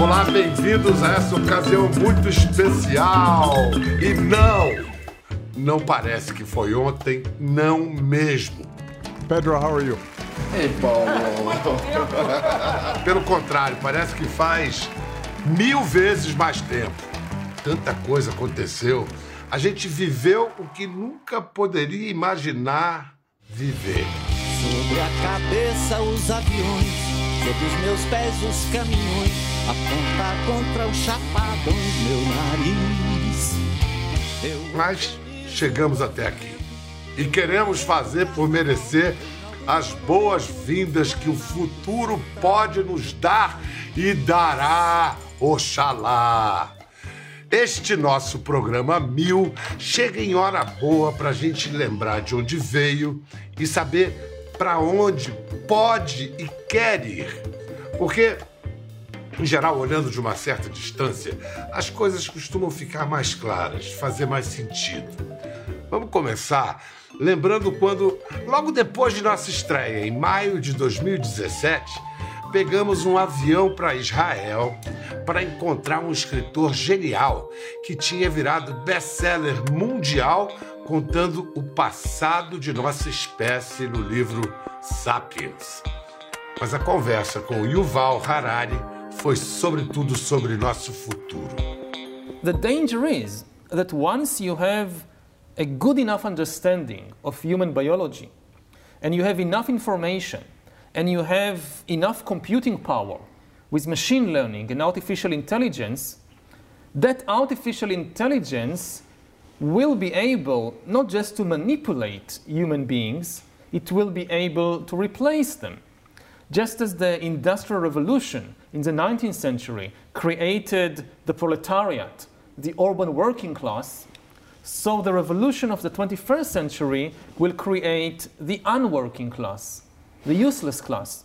Olá, bem-vindos a essa ocasião muito especial. E não, não parece que foi ontem, não mesmo. Pedro, how are you? Ei, Paulo. Pelo contrário, parece que faz mil vezes mais tempo. Tanta coisa aconteceu. A gente viveu o que nunca poderia imaginar viver. Sobre a cabeça os aviões, sobre os meus pés os caminhões, aponta contra os chapadões meu nariz. Eu Mas chegamos até aqui. E queremos fazer por merecer as boas-vindas que o futuro pode nos dar e dará, oxalá. Este nosso programa Mil chega em hora boa para a gente lembrar de onde veio e saber para onde pode e quer ir. Porque, em geral, olhando de uma certa distância, as coisas costumam ficar mais claras, fazer mais sentido. Vamos começar lembrando quando, logo depois de nossa estreia, em maio de 2017, pegamos um avião para Israel para encontrar um escritor genial que tinha virado best-seller mundial contando o passado de nossa espécie no livro Sapiens. Mas a conversa com Yuval Harari foi sobretudo sobre nosso futuro. The danger is that once you have a good enough understanding of human biology and you have enough information and you have enough computing power with machine learning and artificial intelligence, that artificial intelligence will be able not just to manipulate human beings, it will be able to replace them. Just as the Industrial Revolution in the 19th century created the proletariat, the urban working class, so the revolution of the 21st century will create the unworking class, the useless class.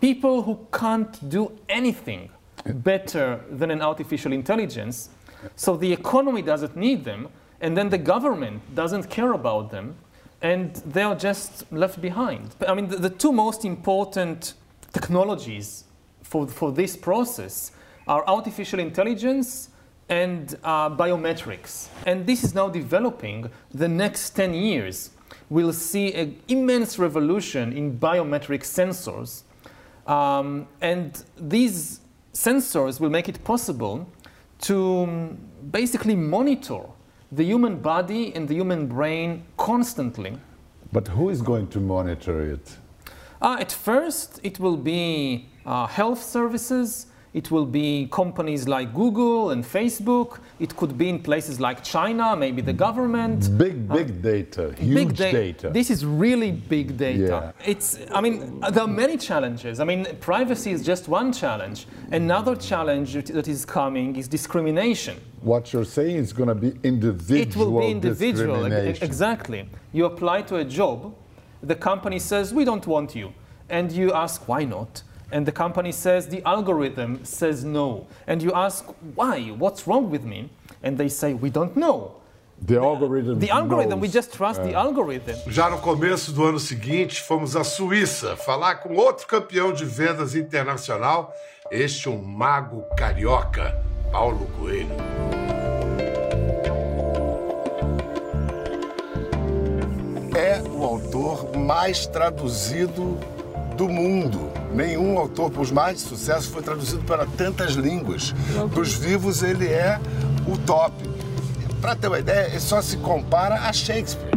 People who can't do anything better than an artificial intelligence. So the economy doesn't need them, and then the government doesn't care about them, and they are just left behind. I mean, the, the two most important technologies for, for this process are artificial intelligence and uh, biometrics. And this is now developing. The next 10 years, we'll see an immense revolution in biometric sensors. Um, and these sensors will make it possible to um, basically monitor the human body and the human brain constantly. But who is going to monitor it? Uh, at first, it will be uh, health services. It will be companies like Google and Facebook. It could be in places like China, maybe the government. Big, big data, huge Big da- data. This is really big data. Yeah. It's, I mean, there are many challenges. I mean, privacy is just one challenge. Another challenge that- is coming is discrimination. what you're saying is going to be individual It will be individual. Exactly. You apply to a job, the company says, We don't want you. And you ask, Why not? And the company says, The algorithm says no. And you ask, Why? What's wrong with me? And they say, We don't know. The algorithm. The algorithm, we knows. just trust the algorithm. Já no começo do ano seguinte, fomos à Suíça falar com outro campeão de vendas internacional, este um mago carioca, Paulo Coelho. É o autor mais traduzido do mundo. Nenhum autor, por mais de sucesso, foi traduzido para tantas línguas. Dos vivos, ele é o top. Para ter uma ideia, ele só se compara a Shakespeare.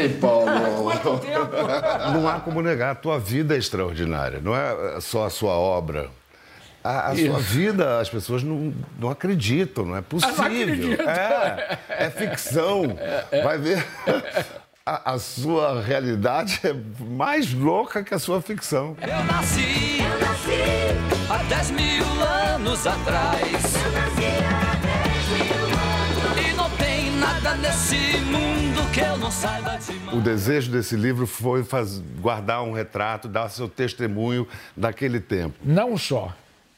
Ei, Paulo. Não há como negar, a tua vida é extraordinária, não é só a sua obra. A, a sua vida, as pessoas não, não acreditam, não é possível. É, é ficção. Vai ver. A, a sua realidade é mais louca que a sua ficção. Eu nasci, eu nasci há 10 mil anos atrás. E não tem nada nesse mundo O desejo desse livro foi guardar um retrato, dar seu testemunho daquele tempo. Não só,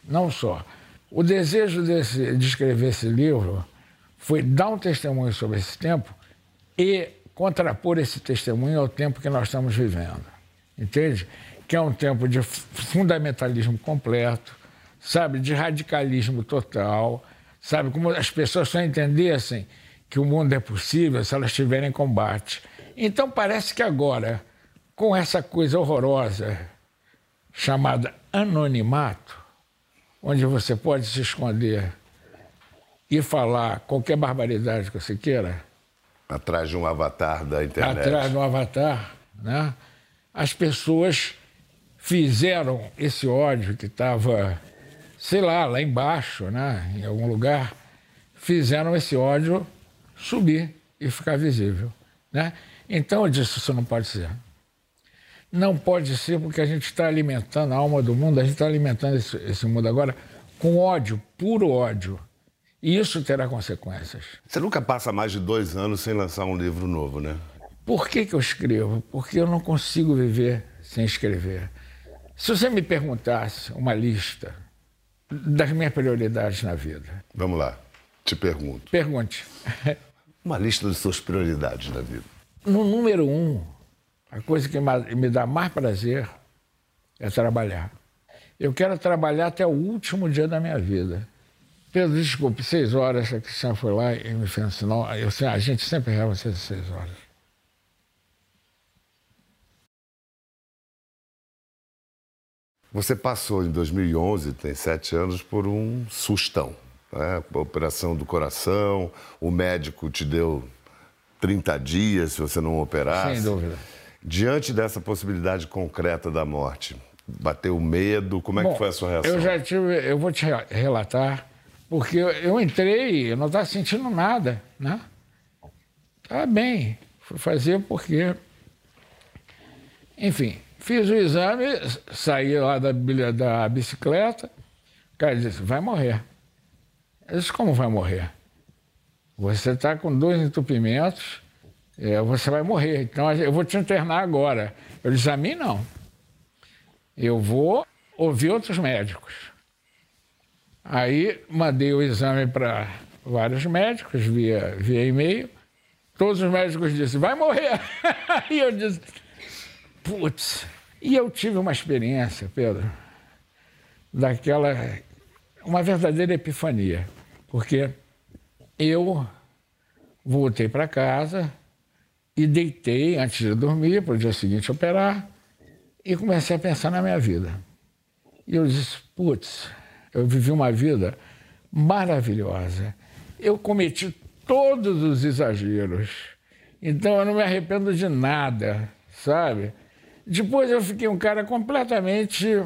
não só. O desejo desse- de escrever esse livro foi dar um testemunho sobre esse tempo e contrapor esse testemunho ao tempo que nós estamos vivendo. Entende? Que é um tempo de fundamentalismo completo, sabe, de radicalismo total, sabe, como as pessoas só entendessem que o mundo é possível se elas estiverem em combate. Então parece que agora, com essa coisa horrorosa chamada anonimato, onde você pode se esconder e falar qualquer barbaridade que você queira, Atrás de um avatar da internet. atrás do avatar, né? as pessoas fizeram esse ódio que estava, sei lá, lá embaixo, né? em algum lugar, fizeram esse ódio subir e ficar visível. Né? Então eu disse, isso não pode ser. Não pode ser porque a gente está alimentando a alma do mundo, a gente está alimentando esse, esse mundo agora com ódio, puro ódio. E isso terá consequências. Você nunca passa mais de dois anos sem lançar um livro novo, né? Por que, que eu escrevo? Porque eu não consigo viver sem escrever. Se você me perguntasse uma lista das minhas prioridades na vida, Vamos lá, te pergunto. pergunte. Uma lista das suas prioridades na vida. No número um, a coisa que me dá mais prazer é trabalhar. Eu quero trabalhar até o último dia da minha vida. Pedro, desculpe, seis horas, a Cristiane foi lá e me fez um sinal. Eu, a gente sempre erra vocês seis horas. Você passou em 2011, tem sete anos, por um sustão. Né? Operação do coração, o médico te deu 30 dias se você não operasse. Sem dúvida. Diante dessa possibilidade concreta da morte, bateu medo? Como é Bom, que foi a sua reação? Eu já tive, eu vou te re- relatar, porque eu, eu entrei, eu não estava sentindo nada, né? Estava bem. Fui fazer porque. Enfim, fiz o exame, saí lá da, da bicicleta, o cara disse, vai morrer. Eu disse, como vai morrer? Você está com dois entupimentos, é, você vai morrer. Então eu vou te internar agora. Eu disse, a mim não. Eu vou ouvir outros médicos. Aí mandei o exame para vários médicos via, via e-mail. Todos os médicos disseram, vai morrer. Aí eu disse, putz. E eu tive uma experiência, Pedro, daquela. Uma verdadeira epifania. Porque eu voltei para casa e deitei antes de dormir, para o dia seguinte operar, e comecei a pensar na minha vida. E eu disse, putz, eu vivi uma vida maravilhosa. Eu cometi todos os exageros. Então eu não me arrependo de nada, sabe? Depois eu fiquei um cara completamente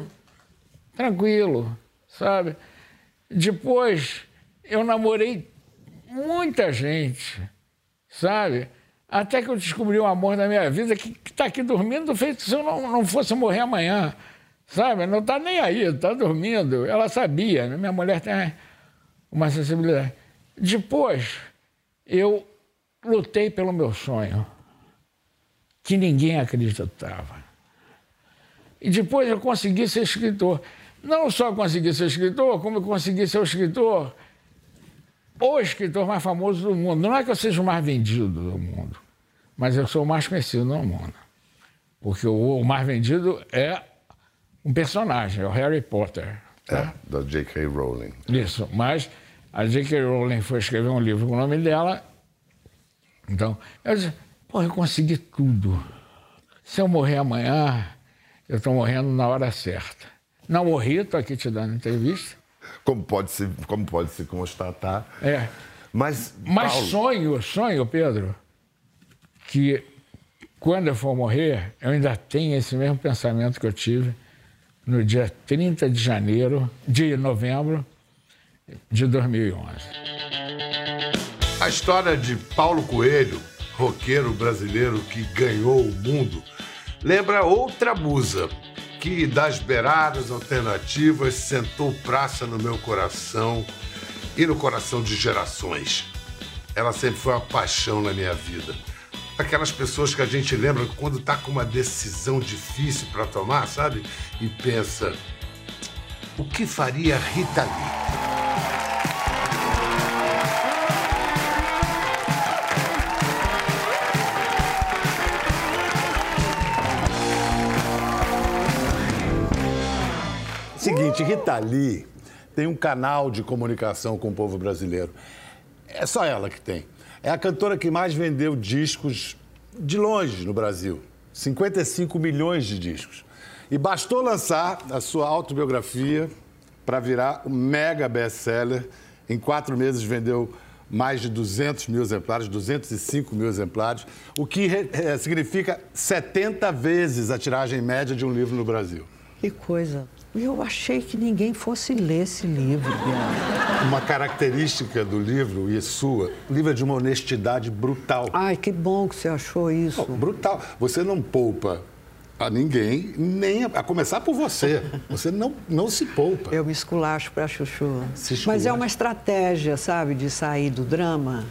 tranquilo, sabe? Depois eu namorei muita gente, sabe? Até que eu descobri o amor da minha vida que está aqui dormindo, feito se eu não, não fosse morrer amanhã, sabe? Não está nem aí, está dormindo. Ela sabia, né? minha mulher tem uma sensibilidade. Depois, eu lutei pelo meu sonho, que ninguém acreditava. E depois eu consegui ser escritor. Não só consegui ser escritor, como consegui ser o escritor, o escritor mais famoso do mundo. Não é que eu seja o mais vendido do mundo, mas eu sou o mais conhecido no mundo. Porque o, o mais vendido é um personagem, é o Harry Potter. Tá? É, da J.K. Rowling. Isso, mas a J.K. Rowling foi escrever um livro com o nome dela. Então, eu disse, pô, eu consegui tudo. Se eu morrer amanhã, eu estou morrendo na hora certa. Não morri, estou aqui te dando entrevista. Como pode se, como pode se constatar. É. Mas, Mas Paulo, sonho, sonho, Pedro, que quando eu for morrer, eu ainda tenho esse mesmo pensamento que eu tive no dia 30 de janeiro, de novembro de 2011. A história de Paulo Coelho, roqueiro brasileiro que ganhou o mundo, lembra outra musa das beiradas alternativas sentou praça no meu coração e no coração de gerações. Ela sempre foi uma paixão na minha vida. Aquelas pessoas que a gente lembra quando tá com uma decisão difícil para tomar, sabe? E pensa, o que faria Rita Lee? Seguinte, Rita Lee tem um canal de comunicação com o povo brasileiro. É só ela que tem. É a cantora que mais vendeu discos de longe no Brasil. 55 milhões de discos. E bastou lançar a sua autobiografia para virar um mega best-seller. Em quatro meses vendeu mais de 200 mil exemplares, 205 mil exemplares, o que significa 70 vezes a tiragem média de um livro no Brasil. Que coisa. Eu achei que ninguém fosse ler esse livro, Bianca. Uma característica do livro, e sua, o livro é de uma honestidade brutal. Ai, que bom que você achou isso. Brutal. Você não poupa a ninguém, nem a, a começar por você. Você não, não se poupa. Eu me esculacho pra chuchu. Mas é uma estratégia, sabe, de sair do drama.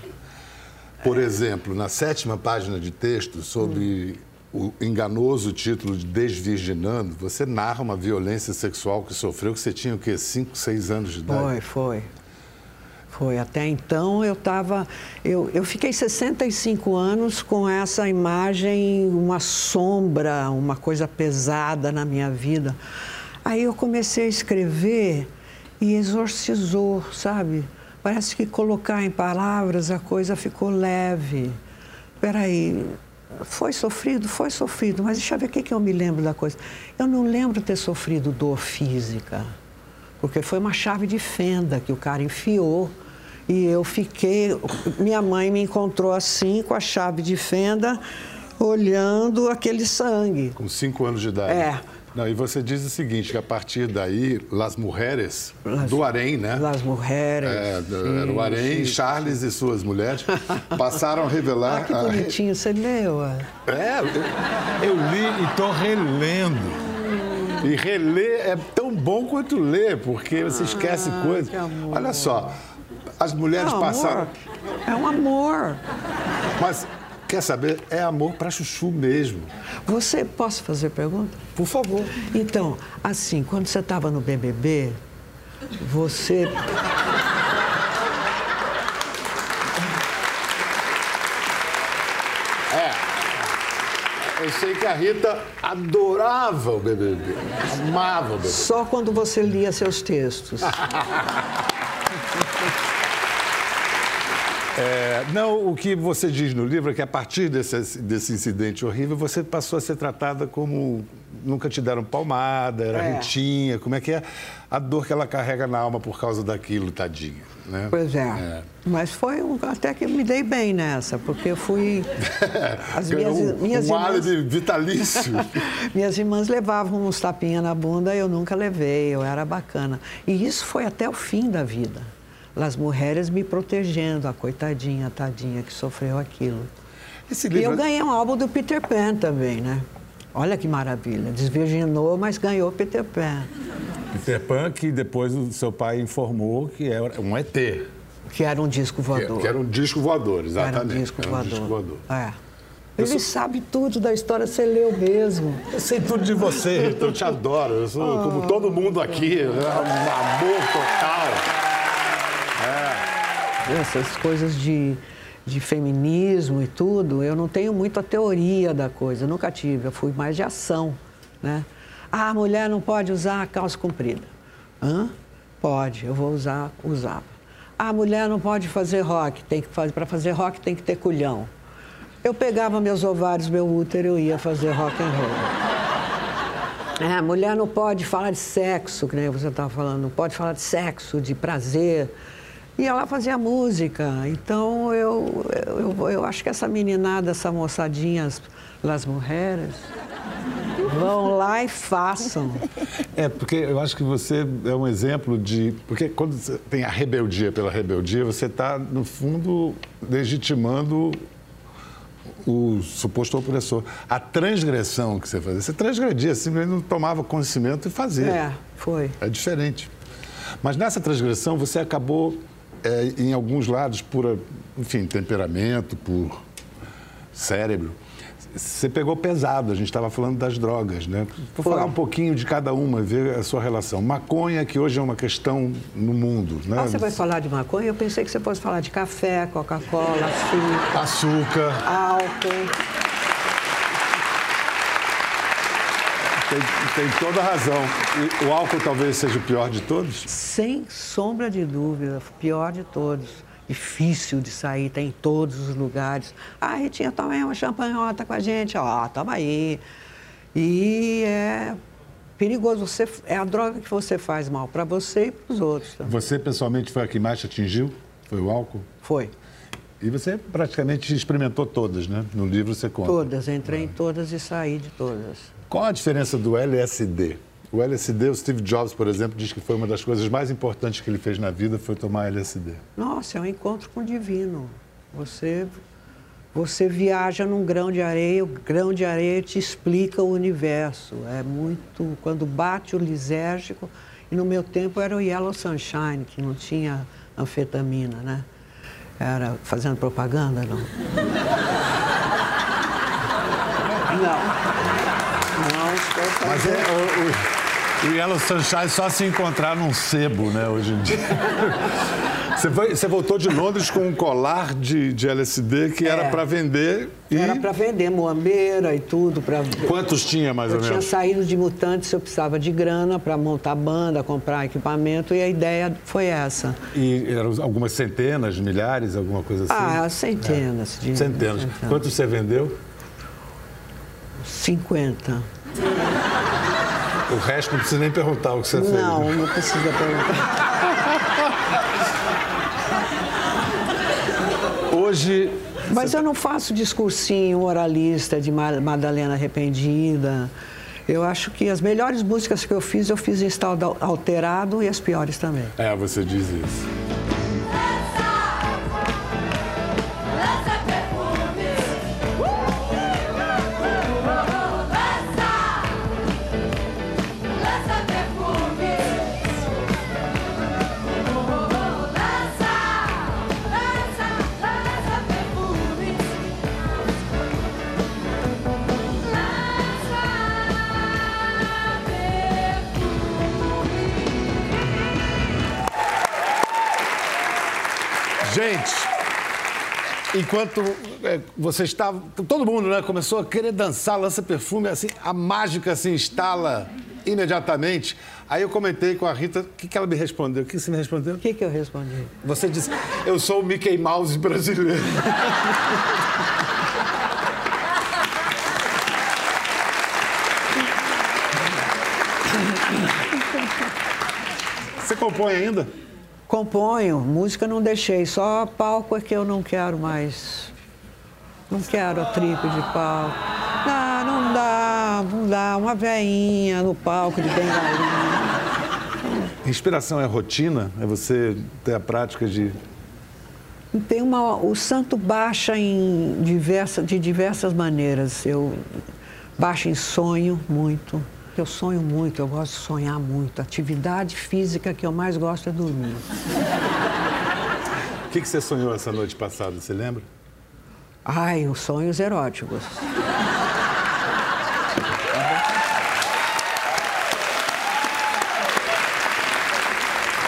Por exemplo, na sétima página de texto sobre o enganoso título de Desvirginando, você narra uma violência sexual que sofreu que você tinha o quê? 5, 6 anos de idade? Foi, foi. Foi. Até então eu estava. Eu, eu fiquei 65 anos com essa imagem, uma sombra, uma coisa pesada na minha vida. Aí eu comecei a escrever e exorcizou, sabe? Parece que colocar em palavras a coisa ficou leve. Peraí, foi sofrido? Foi sofrido, mas deixa eu ver o que, que eu me lembro da coisa. Eu não lembro ter sofrido dor física, porque foi uma chave de fenda que o cara enfiou e eu fiquei. Minha mãe me encontrou assim, com a chave de fenda, olhando aquele sangue. Com 5 anos de idade. É. Não, e você diz o seguinte, que a partir daí, Las Mujeres, do Harém, né? Las Mujeres. É, do- sim, era o Harém. Charles e suas mulheres passaram a revelar... Ah, que a- bonitinho, você leu? é? É, eu, li e estou relendo. E reler é tão bom quanto ler, porque você esquece coisas. Ah, que amor. Olha só, as mulheres Não, passaram... amor. É um amor. Mas, quer saber, é amor para chuchu mesmo. Você, posso fazer pergunta? Por favor. Então, assim, quando você estava no BBB, você. Eu sei que a Rita adorava o BBB, amava o BBB. Só quando você lia seus textos. É, não, o que você diz no livro é que a partir desse, desse incidente horrível, você passou a ser tratada como nunca te deram palmada, era É. ritinha, como é que é a dor que ela carrega na alma por causa daquilo, tadinha. Né? Pois é. Mas foi um, até que eu me dei bem nessa, porque eu fui. As minhas, um, minhas um irmãs. vitalício. Minhas irmãs levavam uns tapinhas na bunda, eu nunca levei, eu era bacana. E isso foi até o fim da vida. As mulheres me protegendo, a coitadinha, a tadinha que sofreu aquilo. Esse E livro, eu ganhei um álbum do Peter Pan também, né? Olha que maravilha. Desvirginou, mas ganhou Peter Pan. Peter Pan, que depois o seu pai informou que era um ET. Que, Que era um disco voador. que era um disco voador, Era exatamente. um disco Era um voador. disco voador. É. Ele sou- sabe tudo da história, você leu mesmo. Eu sei tudo de você, Rita, eu te adoro. Eu sou como todo mundo aqui, né? um amor total. Essas coisas de, de feminismo e tudo, eu não tenho muito a teoria da coisa, nunca tive, eu fui mais de ação, né? Ah, a mulher não pode usar calça comprida. Hã? Pode, eu vou usar, usava. Ah, a mulher não pode fazer rock, tem que fazer, para fazer rock tem que ter culhão. Eu pegava meus ovários, meu útero, eu ia fazer rock and roll. É, a mulher não pode falar de sexo, que nem você estava falando, não pode falar de sexo, de prazer. E ela fazia música. Então eu, eu, eu acho que essa meninada, essa moçadinha, as, as mulheres, vão lá e façam. É, porque eu acho que você é um exemplo de. Porque quando tem a rebeldia pela rebeldia, você está, no fundo, legitimando o suposto opressor. A transgressão que você fazia. Você transgredia, simplesmente não tomava conhecimento e fazia. É, foi. É diferente. Mas nessa transgressão você acabou, é, em alguns lados, por, enfim, temperamento, por cérebro. Você pegou pesado, a gente estava falando das drogas, né? Vou Foi. falar um pouquinho de cada uma, ver a sua relação. Maconha, que hoje é uma questão no mundo, né? Ah, você vai falar de maconha? Eu pensei que você fosse falar de café, Coca-Cola, açúcar, Açúcar. álcool. Tem, tem toda a razão. E o álcool talvez seja o pior de todos? Sem sombra de dúvida, o pior de todos. Difícil de sair, tem em todos os lugares. Ah, Ritinha, toma aí uma champanhota com a gente. Ó, toma aí. E é perigoso. Você, é a droga que você faz mal para você e para os outros. Você, pessoalmente, foi a que mais te atingiu? Foi o álcool? Foi. E você praticamente experimentou todas, né? No livro você conta. Todas, entrei em todas e saí de todas. Qual a diferença do LSD? O LSD, o Steve Jobs, por exemplo, diz que foi uma das coisas mais importantes que ele fez na vida foi tomar LSD. Nossa, é um encontro com o divino. Você, você viaja num grão de areia, o grão de areia te explica o universo. É muito. Quando bate o lisérgico, e no meu tempo era o Yellow Sunshine, que não tinha anfetamina, né? Era fazendo propaganda, não? Não. Mas é, o, o, o Yellow Sunshine só se encontrar num sebo, né, hoje em dia. Você, foi- você voltou de Londres com um colar de, de LSD que era É. para vender e Era para vender moambeira e tudo. Pra... quantos tinha mais Eu ou tinha menos? saído de Mutantes, eu precisava de grana para montar banda, comprar equipamento e a ideia foi essa. E eram algumas centenas, milhares, alguma coisa assim? Ah, centenas. De... Centenas. Quantos você vendeu? 50. O resto não precisa nem perguntar o que você fez. Não, né? não precisa perguntar. Hoje, Mas eu não faço discursinho moralista de Ma- Madalena Arrependida. Eu acho que as melhores músicas que eu fiz, eu fiz em estado alterado e as piores também. é, você diz isso. Enquanto é, você estava. Todo mundo né, começou a querer dançar, lança perfume, assim, a mágica se instala imediatamente. Aí eu comentei com a Rita, o que, que ela me respondeu? O que você me respondeu? O que, que eu respondi? Você disse, eu sou o Mickey Mouse brasileiro. Você compõe ainda? Componho, música não deixei, só palco é que eu não quero mais. Não quero a tripe de palco. Não, não dá, não dá. Uma veinha no palco de bengalinha. Inspiração é rotina? É você ter a prática de. Tem uma, o santo baixa em diversa, de diversas maneiras. Eu baixa em sonho muito. Eu sonho muito, eu gosto de sonhar muito. A atividade física que eu mais gosto é dormir. O que, que você sonhou essa noite passada? Você lembra? Ai, os sonhos eróticos.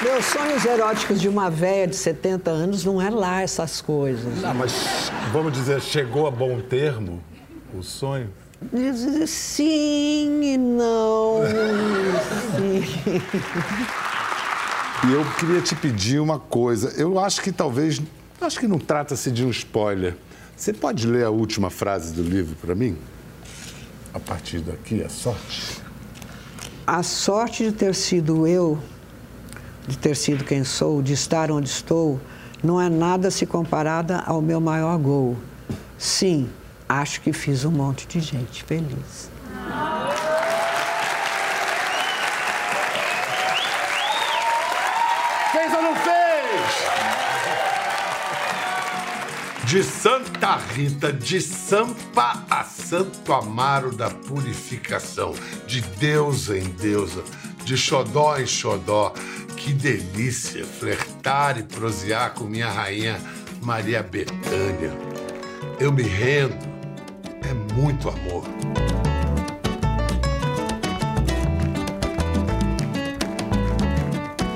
Meus sonhos eróticos de uma véia de 70 anos não é lá essas coisas. Não, mas vamos dizer, chegou a bom termo o sonho? Diz Sim e não. Sim. E eu queria te pedir uma coisa. Eu acho que talvez. Acho que não trata-se de um spoiler. Você pode ler a última frase do livro para mim? A partir daqui, a sorte. A sorte de ter sido eu, de ter sido quem sou, de estar onde estou, não é nada se comparada ao meu maior gol. Sim, acho que fiz um monte de gente feliz. Fez ou não fez? De Santa Rita, de Sampa a Santo Amaro da Purificação, de deusa em deusa, de xodó em xodó. Que delícia flertar e prosear com minha rainha Maria Bethânia. Eu me rendo, muito amor.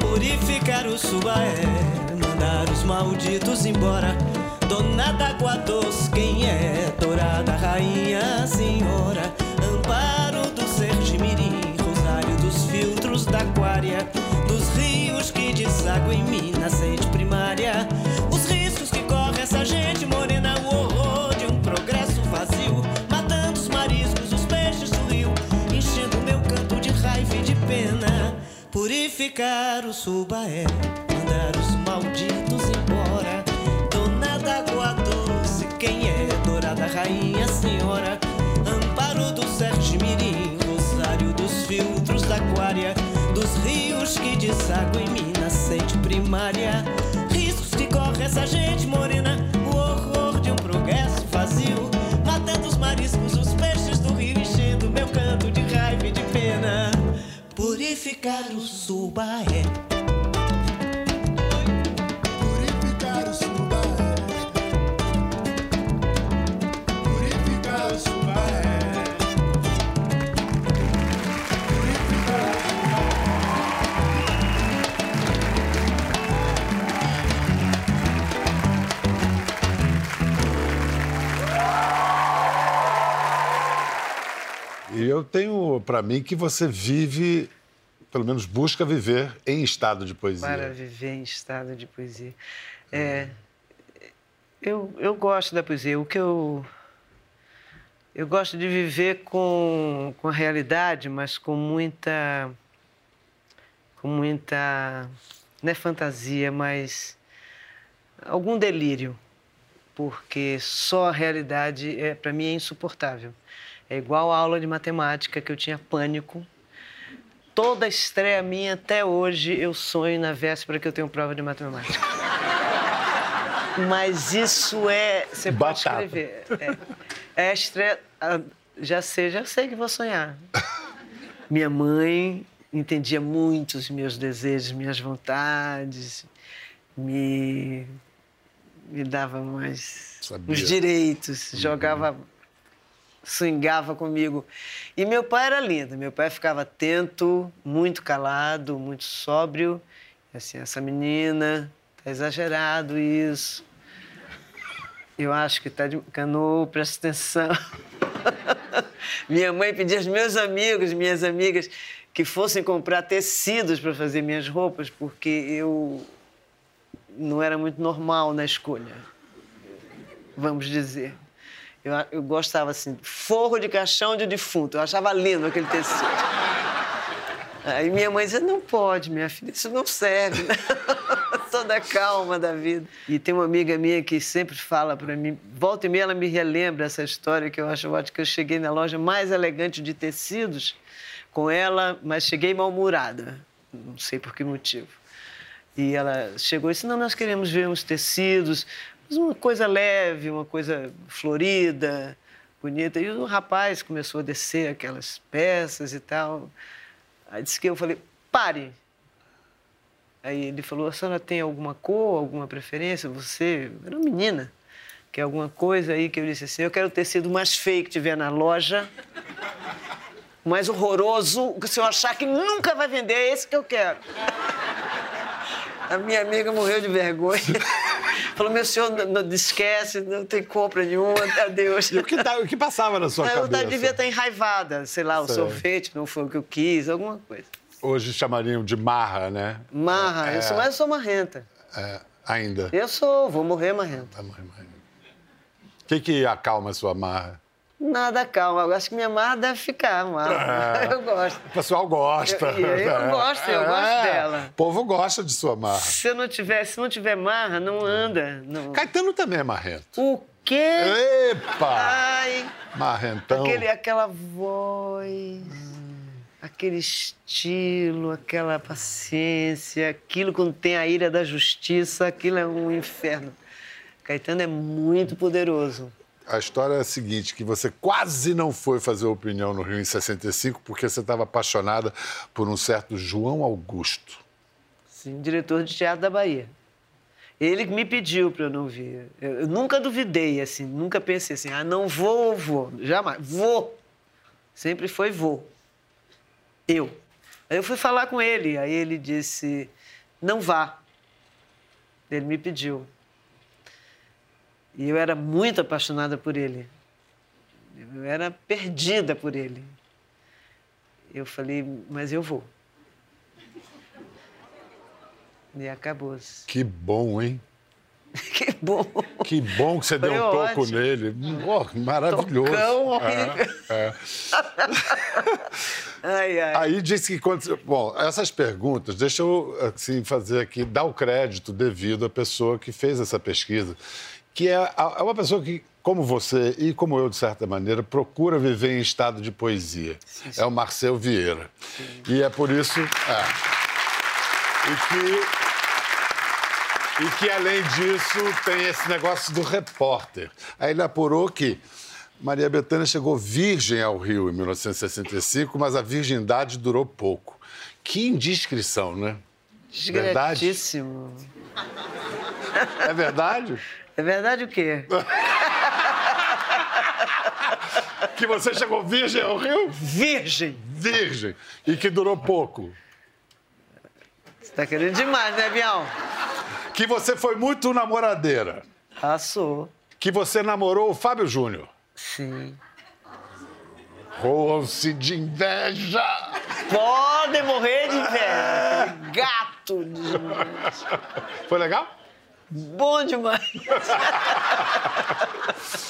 Purificar o Subaé, mandar os malditos embora. Dona d'água doce, quem é? Dourada rainha, senhora. Amparo do Sergimirim, rosário dos filtros da aquária. Dos rios que desagam em mim, nascente primária. Purificar o subaé, mandar os malditos embora. Dona d'água doce, quem é? Dourada rainha, senhora. Amparo do Sérgio Mirim, rosário dos filtros da aquária. Dos rios que deságua em mim, nascente primária. Riscos que corre essa gente morena, o horror de um progresso vazio. Matando os mariscos, Purificar o subaé. Purificar o subaé. Purificar o subaé. E eu tenho para mim que você vive, pelo menos busca viver em estado de poesia. Para viver em estado de poesia. É, eu, eu gosto da poesia. O que eu. Eu gosto de viver com, com a realidade, mas com muita. Com muita. Não é fantasia, mas. Algum delírio. Porque só a realidade, é, para mim, é insuportável. É igual a aula de matemática que eu tinha pânico. Toda estreia minha até hoje eu sonho na véspera que eu tenho prova de matemática. Mas isso é. Você pode Batata. escrever. É, é estreia. Já sei, já sei que vou sonhar. Minha mãe entendia muito os meus desejos, minhas vontades, me, me dava mais Sabia. os direitos, jogava swingava comigo. E meu pai era lindo, meu pai ficava atento, muito calado, muito sóbrio. Assim, essa menina, tá exagerado isso. Eu acho que tá de canoa, presta atenção. Minha mãe pedia aos meus amigos, minhas amigas, que fossem comprar tecidos para fazer minhas roupas, porque eu não era muito normal na escolha, vamos dizer. Eu, eu gostava assim, forro de caixão de defunto. Eu achava lindo aquele tecido. Aí minha mãe dizia, não pode, minha filha, isso não serve. Toda a calma da vida. E tem uma amiga minha que sempre fala para mim, volta e meia ela me relembra essa história que eu acho ótima, que eu cheguei na loja mais elegante de tecidos com ela, mas cheguei mal-humorada. Não sei por que motivo. E ela chegou e disse, não, nós queremos ver uns tecidos, mas uma coisa leve, uma coisa florida, bonita. E o rapaz começou a descer aquelas peças e tal. Aí disse que eu falei, pare. Aí ele falou, a senhora tem alguma cor, alguma preferência? Você, era uma menina, quer alguma coisa aí que eu disse assim, eu quero o tecido mais feio que tiver na loja, mais horroroso, que o senhor achar que nunca vai vender, é esse que eu quero. A minha amiga morreu de vergonha. Falou, meu senhor, não, não esquece, não tem compra nenhuma, adeus. E o que, tá- o que passava na sua Eu cabeça? devia estar enraivada, sei lá, o Sei. sorvete não foi o que eu quis, alguma coisa. Hoje chamariam de marra, né? Marra, É. eu sou, mas eu sou marrenta. É, ainda. Eu sou, vou morrer marrenta. O que, que acalma a sua marra? Nada, calma. Eu acho que minha marra deve ficar, marra. É. Eu gosto. O pessoal gosta. Eu- eu- eu gosto, eu gosto dela. O povo gosta de sua marra. Se eu não tiver, se não tiver marra, não anda. Não. Caetano também é marrento. O quê? Epa! Ai, Marrentão. aquele, aquela voz, aquele estilo, aquela paciência, aquilo quando tem a ira da justiça, aquilo é um inferno. Caetano é muito poderoso. A história é a seguinte, que você quase não foi fazer opinião no Rio em 65 porque você estava apaixonada por um certo João Augusto. Sim, diretor de teatro da Bahia. Ele me pediu para eu não vir. Eu, eu nunca duvidei, assim, nunca pensei assim, ah, não vou ou vou. Jamais. Vou. Sempre foi vou. Eu. Aí eu fui falar com ele, aí ele disse, não vá. Ele me pediu. E eu era muito apaixonada por ele. Eu era perdida por ele. Eu falei, mas eu vou. E acabou-se. Que bom, hein? Que bom. Que bom que você deu Foi um toco ótimo. nele. Oh, maravilhoso. Tocão. É, é. Ai, ai. Aí disse que quando. Bom, essas perguntas, deixa eu assim, fazer aqui, dar o crédito devido à pessoa que fez essa pesquisa, que é, é uma pessoa que, como você e como eu, de certa maneira, procura viver em estado de poesia. É o Marcel Vieira. E é por isso. É. E que. E que, além disso, tem esse negócio do repórter. Aí ele apurou que Maria Bethânia chegou virgem ao Rio em 1965, mas a virgindade durou pouco. Que indiscrição, né? Verdade? É verdade? É verdade o quê? Que você chegou virgem ao Rio? Virgem. Virgem. E que durou pouco. Você tá querendo demais, né, Bião? Que você foi muito namoradeira. Ah, sou. Que você namorou o Fábio Júnior. Sim. Roam-se de inveja. Podem morrer de inveja. Gato demais. Foi legal? Bom demais.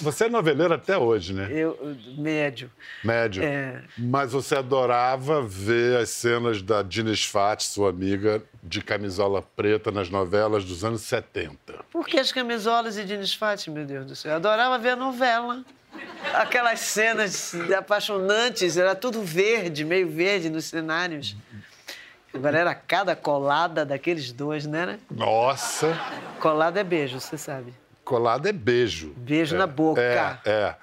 Você é noveleiro até hoje, né? Eu, médio. Médio. É. Mas você adorava ver as cenas da Dines Fati, sua amiga, de camisola preta nas novelas dos anos 70. Por que as camisolas e Dines Fati, meu Deus do céu? Eu adorava ver a novela. Aquelas cenas apaixonantes, era tudo verde, meio verde nos cenários. Agora era cada colada daqueles dois, né? né? Nossa! Colada é beijo, você sabe. Colada é beijo. Beijo É, na boca. É, é.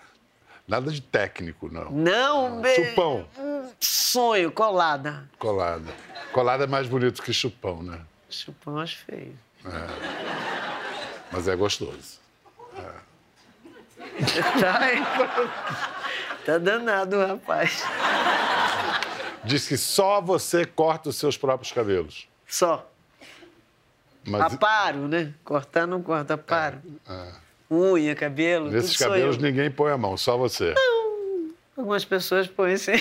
Nada de técnico, não. Não, beijo. Chupão. Sonho, colada. Colada. Colada é mais bonito que chupão, né? Chupão eu acho feio. Mas é gostoso. Tá, hein? tá danado, rapaz. Diz que só você corta os seus próprios cabelos. Só. Mas Aparo, né? Cortar não corta, aparo. Unha, cabelo, nesses cabelos ninguém põe a mão, só você. Algumas pessoas põem sim.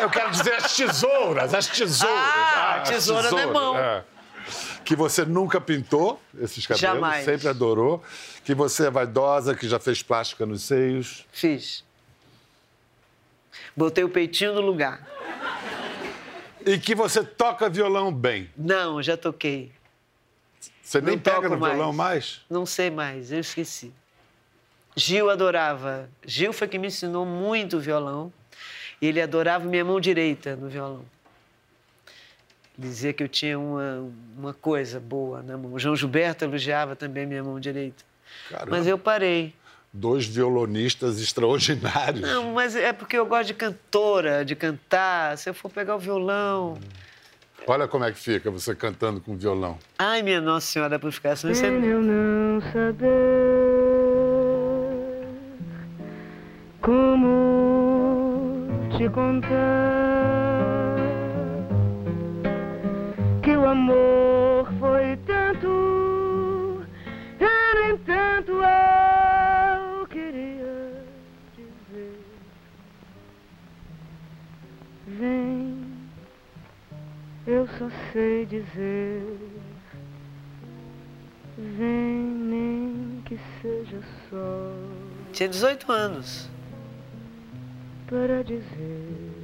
Eu quero dizer as tesouras, as tesouras. Ah, as tesoura não é bom. é. Que você nunca pintou esses cabelos, Jamais. sempre adorou. Que você é vaidosa, que já fez plástica nos seios. Fiz. Botei o peitinho no lugar. E que você toca violão bem. Não, já toquei. Você nem Não pega no violão mais? Não sei mais, eu esqueci. Gil adorava. Gil foi que me ensinou muito violão. E ele adorava minha mão direita no violão. Dizia que eu tinha uma, uma coisa boa na mão. O João Gilberto elogiava também minha mão direita. Caramba. Mas eu parei. Dois violonistas extraordinários. Não, mas é porque eu gosto de cantora, de cantar. Se eu for pegar o violão. Olha como é que fica você cantando com violão. Ai, minha Nossa Senhora da Purificação, isso é eu não saber como te contar que o amor eu só sei dizer. Vem, nem que seja só Tinha 18 anos. para dizer.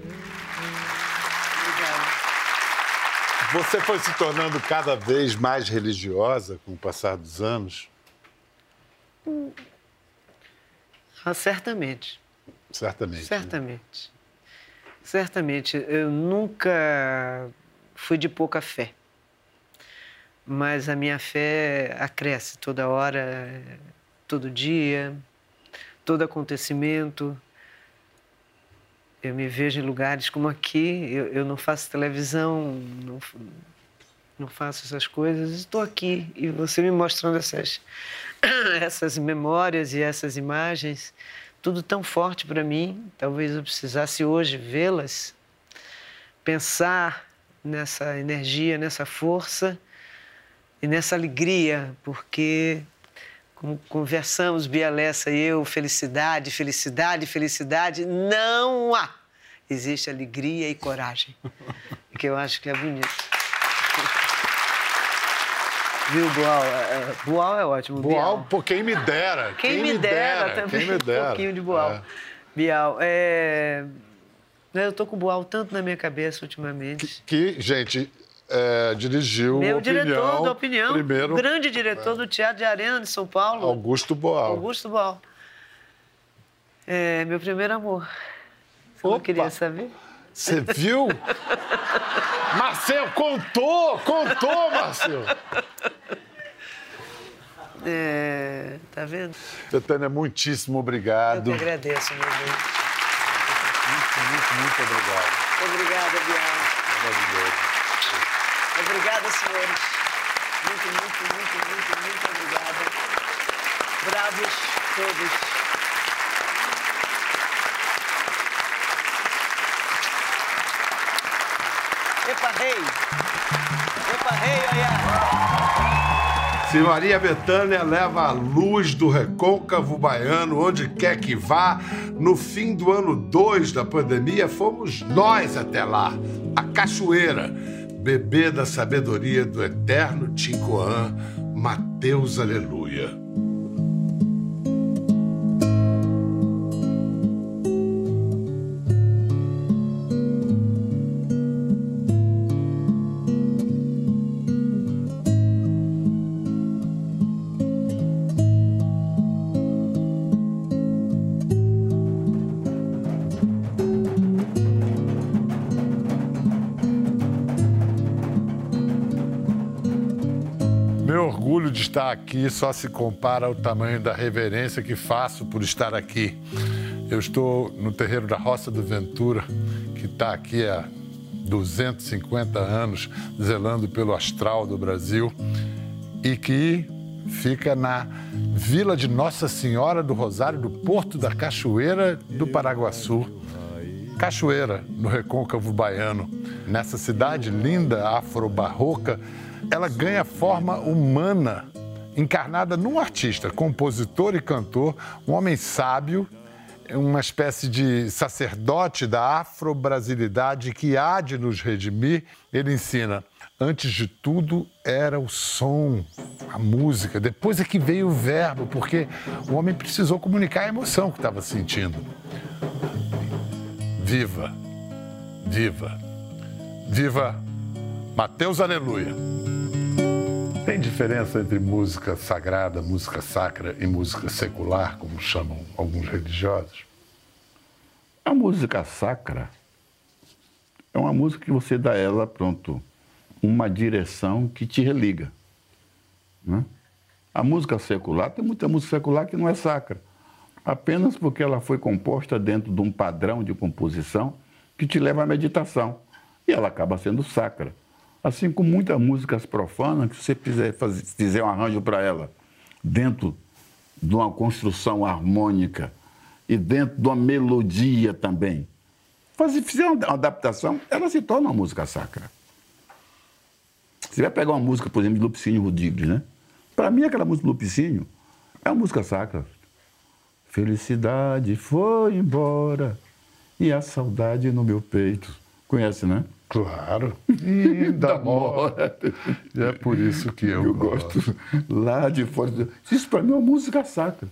Você foi se tornando cada vez mais religiosa com o passar dos anos? Ah, certamente. Certamente. né? Certamente. Certamente. Eu nunca fui de pouca fé. Mas a minha fé acresce toda hora, todo dia, todo acontecimento. Eu me vejo em lugares como aqui, eu, eu não faço televisão, não, não faço essas coisas, estou aqui e você me mostrando essas, essas memórias e essas imagens, tudo tão forte para mim. Talvez eu precisasse hoje vê-las, pensar nessa energia, nessa força e nessa alegria, porque como conversamos, Bia Lessa e eu, felicidade, felicidade, felicidade, não há. Existe alegria e coragem, que eu acho que é bonito. Viu, Boal? É, é, Boal é ótimo. Boal, Bial. pô, quem me dera. Quem, me dera, também. Quem me dera. Um pouquinho de Boal. É. Bial, é... Eu tô com o Boal tanto na minha cabeça ultimamente. Que, gente, é, dirigiu Meu Opinião, diretor da opinião, primeiro, grande diretor do Teatro de Arena de São Paulo, Augusto Boal. Augusto Boal. É, meu primeiro amor. Você não Opa. queria saber? Você viu? Marcel, contou! Contou, Marcel! É, tá vendo? Betânia, muitíssimo Eu obrigado. que agradeço, meu bem. Muito, muito, muito obrigado. Obrigada, Bial. Maravilhoso. Obrigada, senhores. Muito, muito, muito, muito, muito obrigada. Bravos todos. Epa, rei! Epa, rei, olha! Se Maria Bethânia leva a luz do recôncavo baiano onde quer que vá, no fim do ano 2 da pandemia, fomos nós até lá, a Cachoeira, bebê da sabedoria do eterno Tincoã, Mateus Aleluia. Estar aqui só se compara ao tamanho da reverência que faço por estar aqui. Eu estou no terreiro da Roça do Ventura, que está aqui há 250 anos, zelando pelo astral do Brasil, e que fica na Vila de Nossa Senhora do Rosário do Porto da Cachoeira do Paraguaçu. Cachoeira, no recôncavo baiano. Nessa cidade linda, afro-barroca, ela ganha forma humana, encarnada num artista, compositor e cantor, um homem sábio, uma espécie de sacerdote da afro-brasilidade que há de nos redimir. Ele ensina: antes de tudo era o som, a música, depois é que veio o verbo, porque o homem precisou comunicar a emoção que estava sentindo. Viva, viva, viva Mateus Aleluia. Tem diferença entre música sagrada, música sacra e música secular, como chamam alguns religiosos? A música sacra é uma música que você dá ela, pronto, uma direção que te religa. né? A música secular, tem muita música secular que não é sacra, apenas porque ela foi composta dentro de um padrão de composição que te leva à meditação. E ela acaba sendo sacra. Assim como muitas músicas profanas, que se você fizer, fazer- fizer um arranjo para ela dentro de uma construção harmônica e dentro de uma melodia também, fazer, fizer uma adaptação, ela se torna uma música sacra. Você vai pegar uma música, por exemplo, de Lupicínio Rodrigues, né? Para mim, aquela música do Lupicínio é uma música sacra. Felicidade foi embora e a saudade no meu peito. Conhece, né? Claro. E da morte. É por isso que eu, Eu gosto lá de fora. Isso para mim é uma música sacra.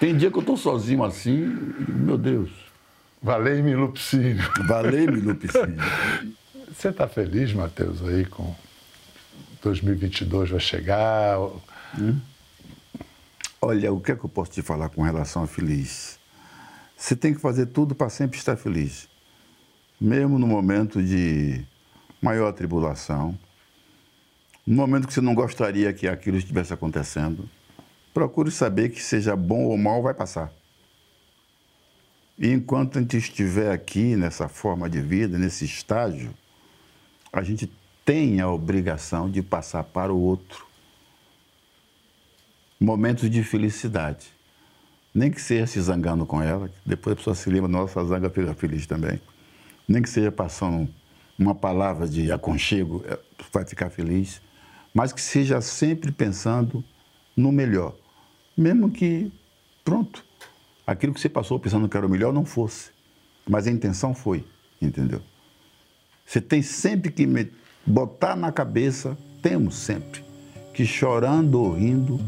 Tem dia que eu estou sozinho assim, meu Deus. Valei-me, Lupicínio. Valei-me, Lupicínio. Você está feliz, Matheus, aí com 2022 vai chegar? Olha, o que é que eu posso te falar com relação a feliz? Você tem que fazer tudo para sempre estar feliz. Mesmo no momento de maior tribulação, no momento que você não gostaria que aquilo estivesse acontecendo, procure saber que seja bom ou mal, vai passar. E enquanto a gente estiver aqui nessa forma de vida, nesse estágio, a gente tem a obrigação de passar para o outro momentos de felicidade. Nem que seja se zangando com ela, depois a pessoa se lembra, nossa, a zanga fica feliz também. Nem que seja passando uma palavra de aconchego, é, vai ficar feliz. Mas que seja sempre pensando no melhor. Mesmo que, pronto, aquilo que você passou pensando que era o melhor não fosse. Mas a intenção foi, entendeu? Você tem sempre que botar na cabeça temos sempre que chorando ou rindo,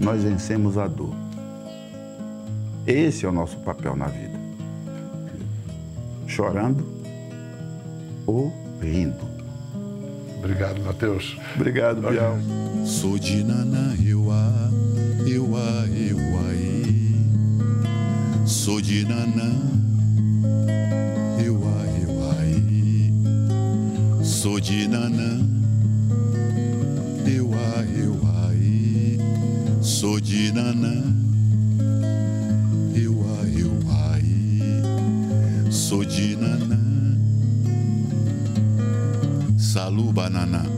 nós vencemos a dor. Esse é o nosso papel na vida. Chorando ou rindo. Obrigado, Matheus. Obrigado, Bial. Sou de Nanã, Euá, Euá, Euaí. Sou de Nanã, Euá, Euaí. Sou de Nanã, Euá, Euaí. Sou de Nanã, バナナ。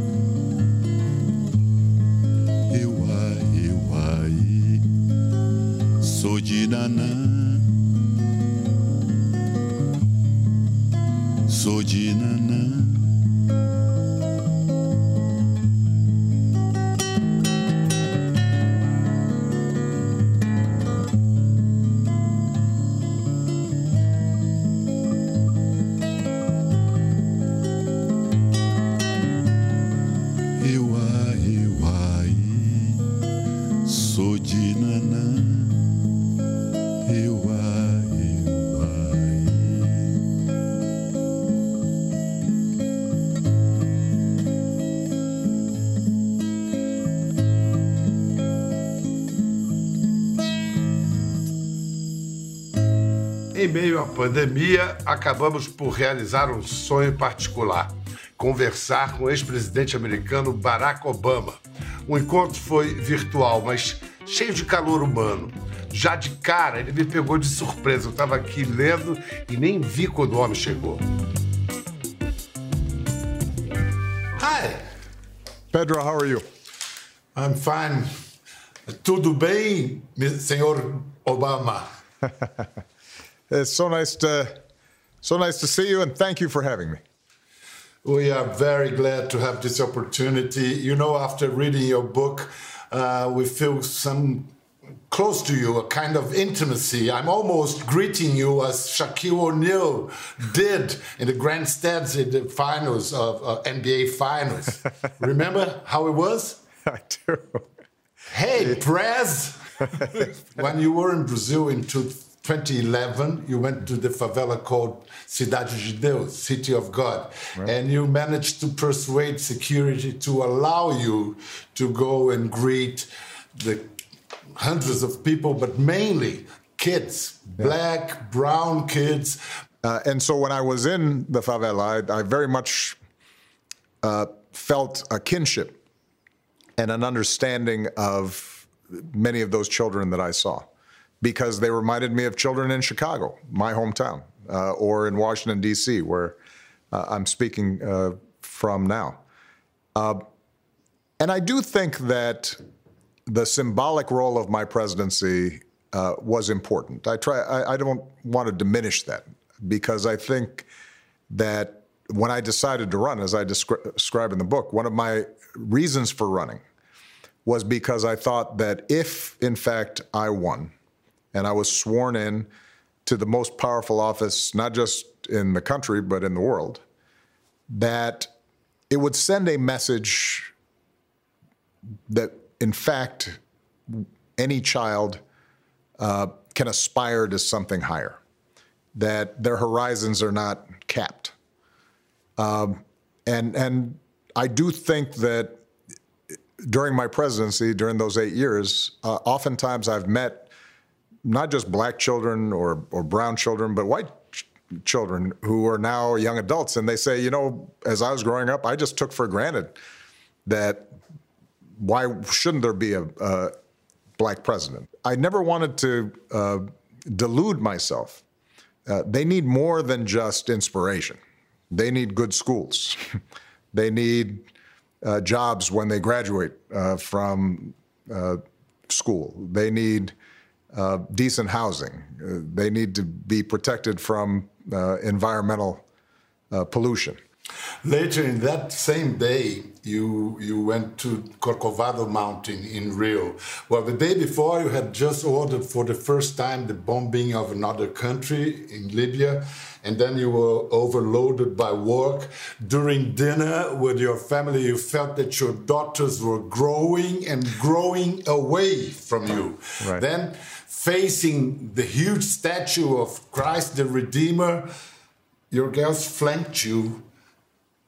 Pandemia, acabamos por realizar um sonho particular: conversar com o ex-presidente americano Barack Obama. O encontro foi virtual, mas cheio de calor humano. Já de cara, ele me pegou de surpresa. Eu estava aqui lendo e nem vi quando o homem chegou. Hi, Pedro, how are you? I'm fine. Tudo bem, senhor Obama? It's so nice to so nice to see you and thank you for having me. We are very glad to have this opportunity. You know, after reading your book, uh, we feel some close to you, a kind of intimacy. I'm almost greeting you as Shaquille O'Neal did in the grandstands in the finals of uh, NBA finals. Remember how it was? I do. Hey, Prez! when you were in Brazil in two- 2011, you went to the favela called Cidade de Deus, City of God, and you managed to persuade security to allow you to go and greet the hundreds of people, but mainly kids, black, brown kids. Uh, and so when I was in the favela, I, I very much uh, felt a kinship and an understanding of many of those children that I saw because they reminded me of children in Chicago, my hometown, uh, or in Washington, D.C., where uh, I'm speaking uh, from now. Uh, and I do think that the symbolic role of my presidency uh, was important. I try. I, I don't want to diminish that because I think that when I decided to run, as I descri- describe in the book, one of my reasons for running was because I thought that if, in fact, I won, and I was sworn in to the most powerful office, not just in the country, but in the world, that it would send a message that, in fact, any child uh, can aspire to something higher, that their horizons are not capped. Um, and, and I do think that during my presidency, during those eight years, uh, oftentimes I've met not just black children or, or brown children, but white ch- children who are now young adults. And they say, you know, as I was growing up, I just took for granted that why shouldn't there be a, a black president? I never wanted to uh, delude myself. Uh, they need more than just inspiration. They need good schools. they need uh, jobs when they graduate uh, from uh, school. They need uh, decent housing. Uh, they need to be protected from uh, environmental uh, pollution. Later in that same day, you you went to Corcovado Mountain in Rio. Well, the day before, you had just ordered for the first time the bombing of another country in Libya, and then you were overloaded by work. During dinner with your family, you felt that your daughters were growing and growing away from you. Right. Then, facing the huge statue of Christ the Redeemer, your girls flanked you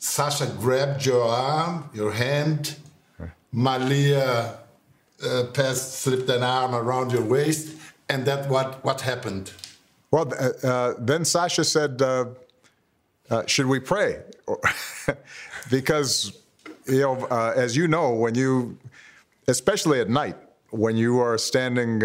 Sasha grabbed your arm, your hand. Malia uh, passed, slipped an arm around your waist, and that what what happened? Well, uh, uh, then Sasha said, uh, uh, "Should we pray?" because you know, uh, as you know, when you, especially at night, when you are standing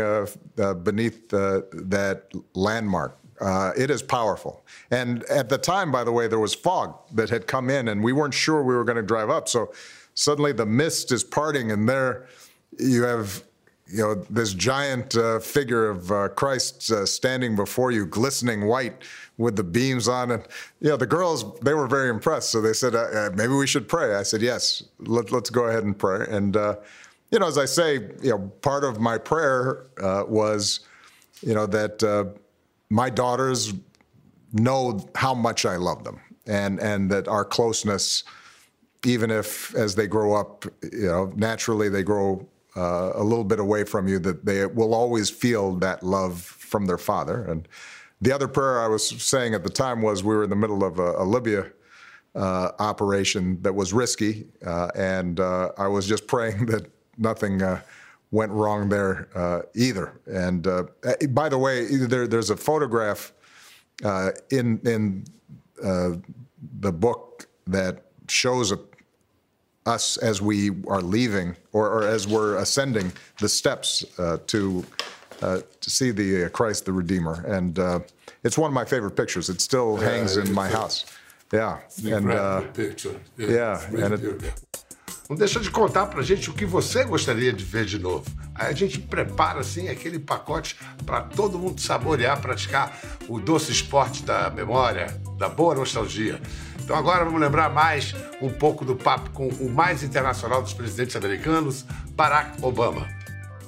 beneath that landmark, uh, it is powerful. And at the time, by the way, there was fog that had come in, and we weren't sure we were going to drive up. So suddenly the mist is parting, and there you have you know this giant uh, figure of uh, Christ uh, standing before you, glistening white with the beams on And You know the girls they were very impressed, so they said uh, uh, maybe we should pray. I said yes, let, let's go ahead and pray. And uh, you know as I say, you know part of my prayer was you know that my daughters know how much I love them, and and that our closeness even if as they grow up, you know, naturally they grow uh, a little bit away from you, that they will always feel that love from their father. And the other prayer I was saying at the time was we were in the middle of a, a Libya uh, operation that was risky, uh, and uh, I was just praying that nothing uh, went wrong there uh, either. And uh, eh, by the way, there, there's a photograph uh, in in uh, the book that shows a, us as we are leaving or, or as we're ascending the steps uh, to uh, to see the uh, Christ the Redeemer, and uh, it's one of my favorite pictures. It still hangs in my house. Yeah, and uh, picture. yeah, and it, Não deixa de contar pra gente o que você gostaria de ver de novo. Aí a gente prepara assim aquele pacote para todo mundo saborear, praticar o doce esporte da memória, da boa nostalgia. Então agora vamos lembrar mais um pouco do papo com o mais internacional dos presidentes americanos, Barack Obama.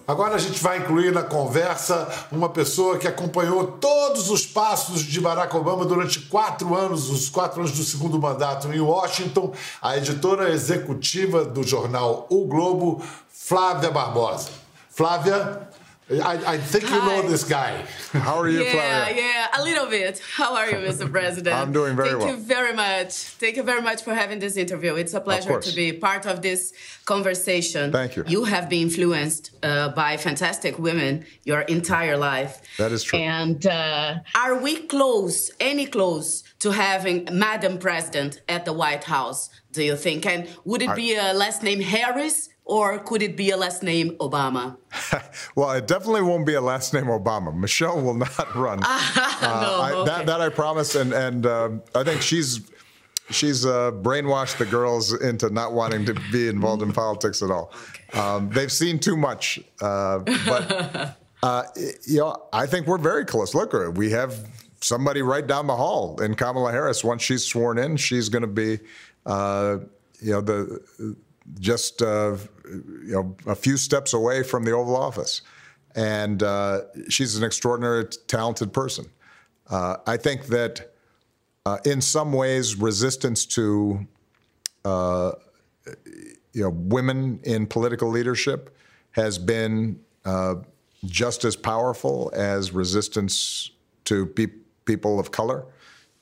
Agora a gente vai incluir na conversa uma pessoa que acompanhou todos os passos de Barack Obama durante quatro anos, os quatro anos do segundo mandato em Washington, a editora executiva do jornal O Globo, Flávia Barbosa. Flávia, I, I think you know this guy. How are you, yeah, yeah, a little bit. How are you, Mr. President? I'm doing very Thank well. Thank you very much. Thank you very much for having this interview. It's a pleasure to be part of this conversation. Thank you. You have been influenced uh, by fantastic women your entire life. That is true. And uh, are we close, any close, to having Madam President at the White House, do you think? And would it I- be a last name Harris or could it be a last name Obama? well, it definitely won't be a last name Obama. Michelle will not run. Uh, no, I, okay. that, that I promise, and and um I think she's she's uh, brainwashed the girls into not wanting to be involved in politics at all. Um, they've seen too much, uh, but uh, you know, I think we're very close. Look, we have somebody right down the hall in Kamala Harris. Once she's sworn in, she's going to be, uh, you know, the just uh, you know a few steps away from the Oval Office, and uh, she's an extraordinary, talented person. Uh, I think that uh, in some ways, resistance to uh, you know women in political leadership has been uh, just as powerful as resistance to pe- people of color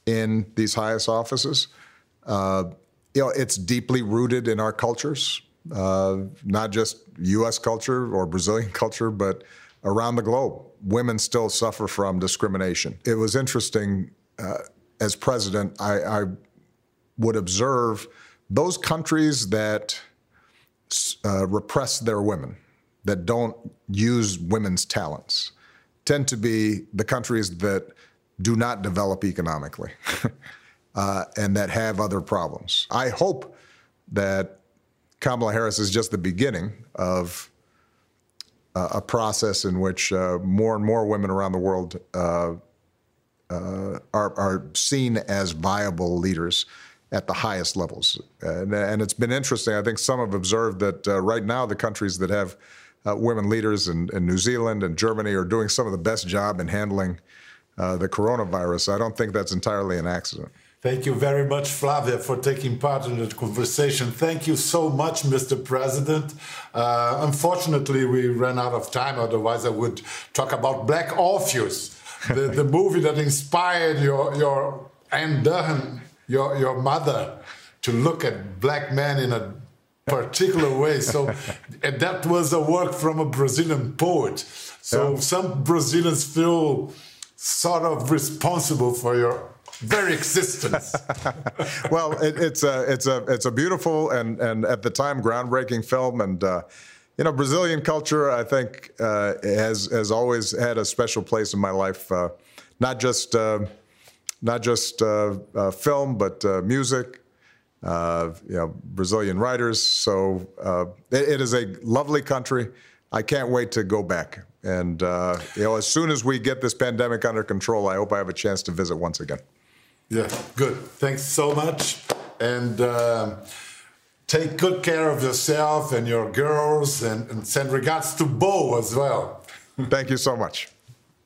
in these highest offices. You know, it's deeply rooted in our cultures, uh, not just U.S. culture or Brazilian culture, but around the globe. Women still suffer from discrimination. It was interesting uh, as president, I, I would observe those countries that uh, repress their women, that don't use women's talents, tend to be the countries that do not develop economically uh, and that have other problems. I hope that Kamala Harris is just the beginning of uh, a process in which uh, more and more women around the world uh, uh, are, are seen as viable leaders at the highest levels. And, and it's been interesting. I think some have observed that uh, right now the countries that have women leaders in, in, New Zealand and Germany are doing some of the best job in handling the coronavirus. I don't think that's entirely an accident. Thank you very much, Flavia, for taking part in the conversation. Thank you so much, Mr. President. Uh, unfortunately, we ran out of time, otherwise, I would talk about Black Orpheus, the, the movie that inspired your, your Anne Durham, your, your mother, to look at black men in a particular way. So and that was a work from a Brazilian poet. So Yeah. some Brazilians feel sort of responsible for your very existence. well, it, it's a it's a it's a beautiful and and at the time groundbreaking film, and uh, you know Brazilian culture I think uh, has has always had a special place in my life, uh, not just uh, not just uh, uh, film, but music. You know Brazilian writers. So it, it is a lovely country. I can't wait to go back. And uh, you know, as soon as we get this pandemic under control, I hope I have a chance to visit once again. Yeah, good. Thanks so much. And um take good care of yourself and your girls, and, and send regards to Bo as well. Thank you so much.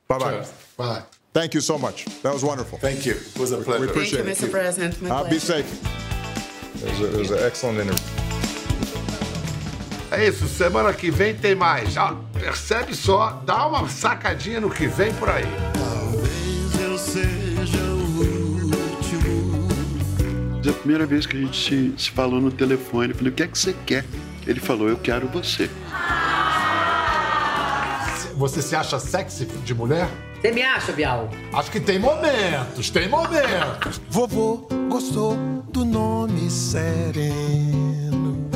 Bye bye. Cheers. Bye. Thank you so much. That was wonderful. Thank you. It was a pleasure. We Thank you, appreciate Mr. it. President. My Uh, be safe. It was, a, it was an excellent interview. É isso, semana que vem tem mais. Ah, percebe só, dá uma sacadinha no que vem por aí. Talvez eu seja. Desde a primeira vez que a gente se, se falou no telefone, eu falei, o que é que você quer? Ele falou, eu quero você. Você se acha sexy de mulher? Você me acha, Bial? Acho que tem momentos, tem momentos. Vovô gostou do nome sereno.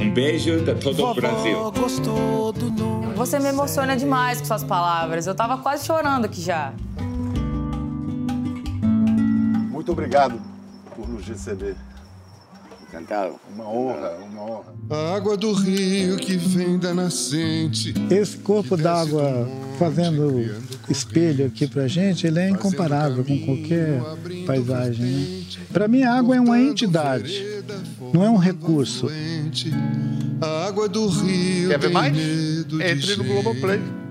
Um beijo de todo o Brasil. Gostou do nome. Você me emociona demais com suas palavras. Eu tava quase chorando aqui já. Muito obrigado por nos receber. Encantado. Uma honra, uma honra. A água do rio que vem da nascente. Esse corpo d'água fazendo espelho aqui pra gente, ele é incomparável com qualquer paisagem. Né? Para mim, a água é uma entidade, não é um recurso. A água do rio Quer ver mais? Entre no. Globoplay.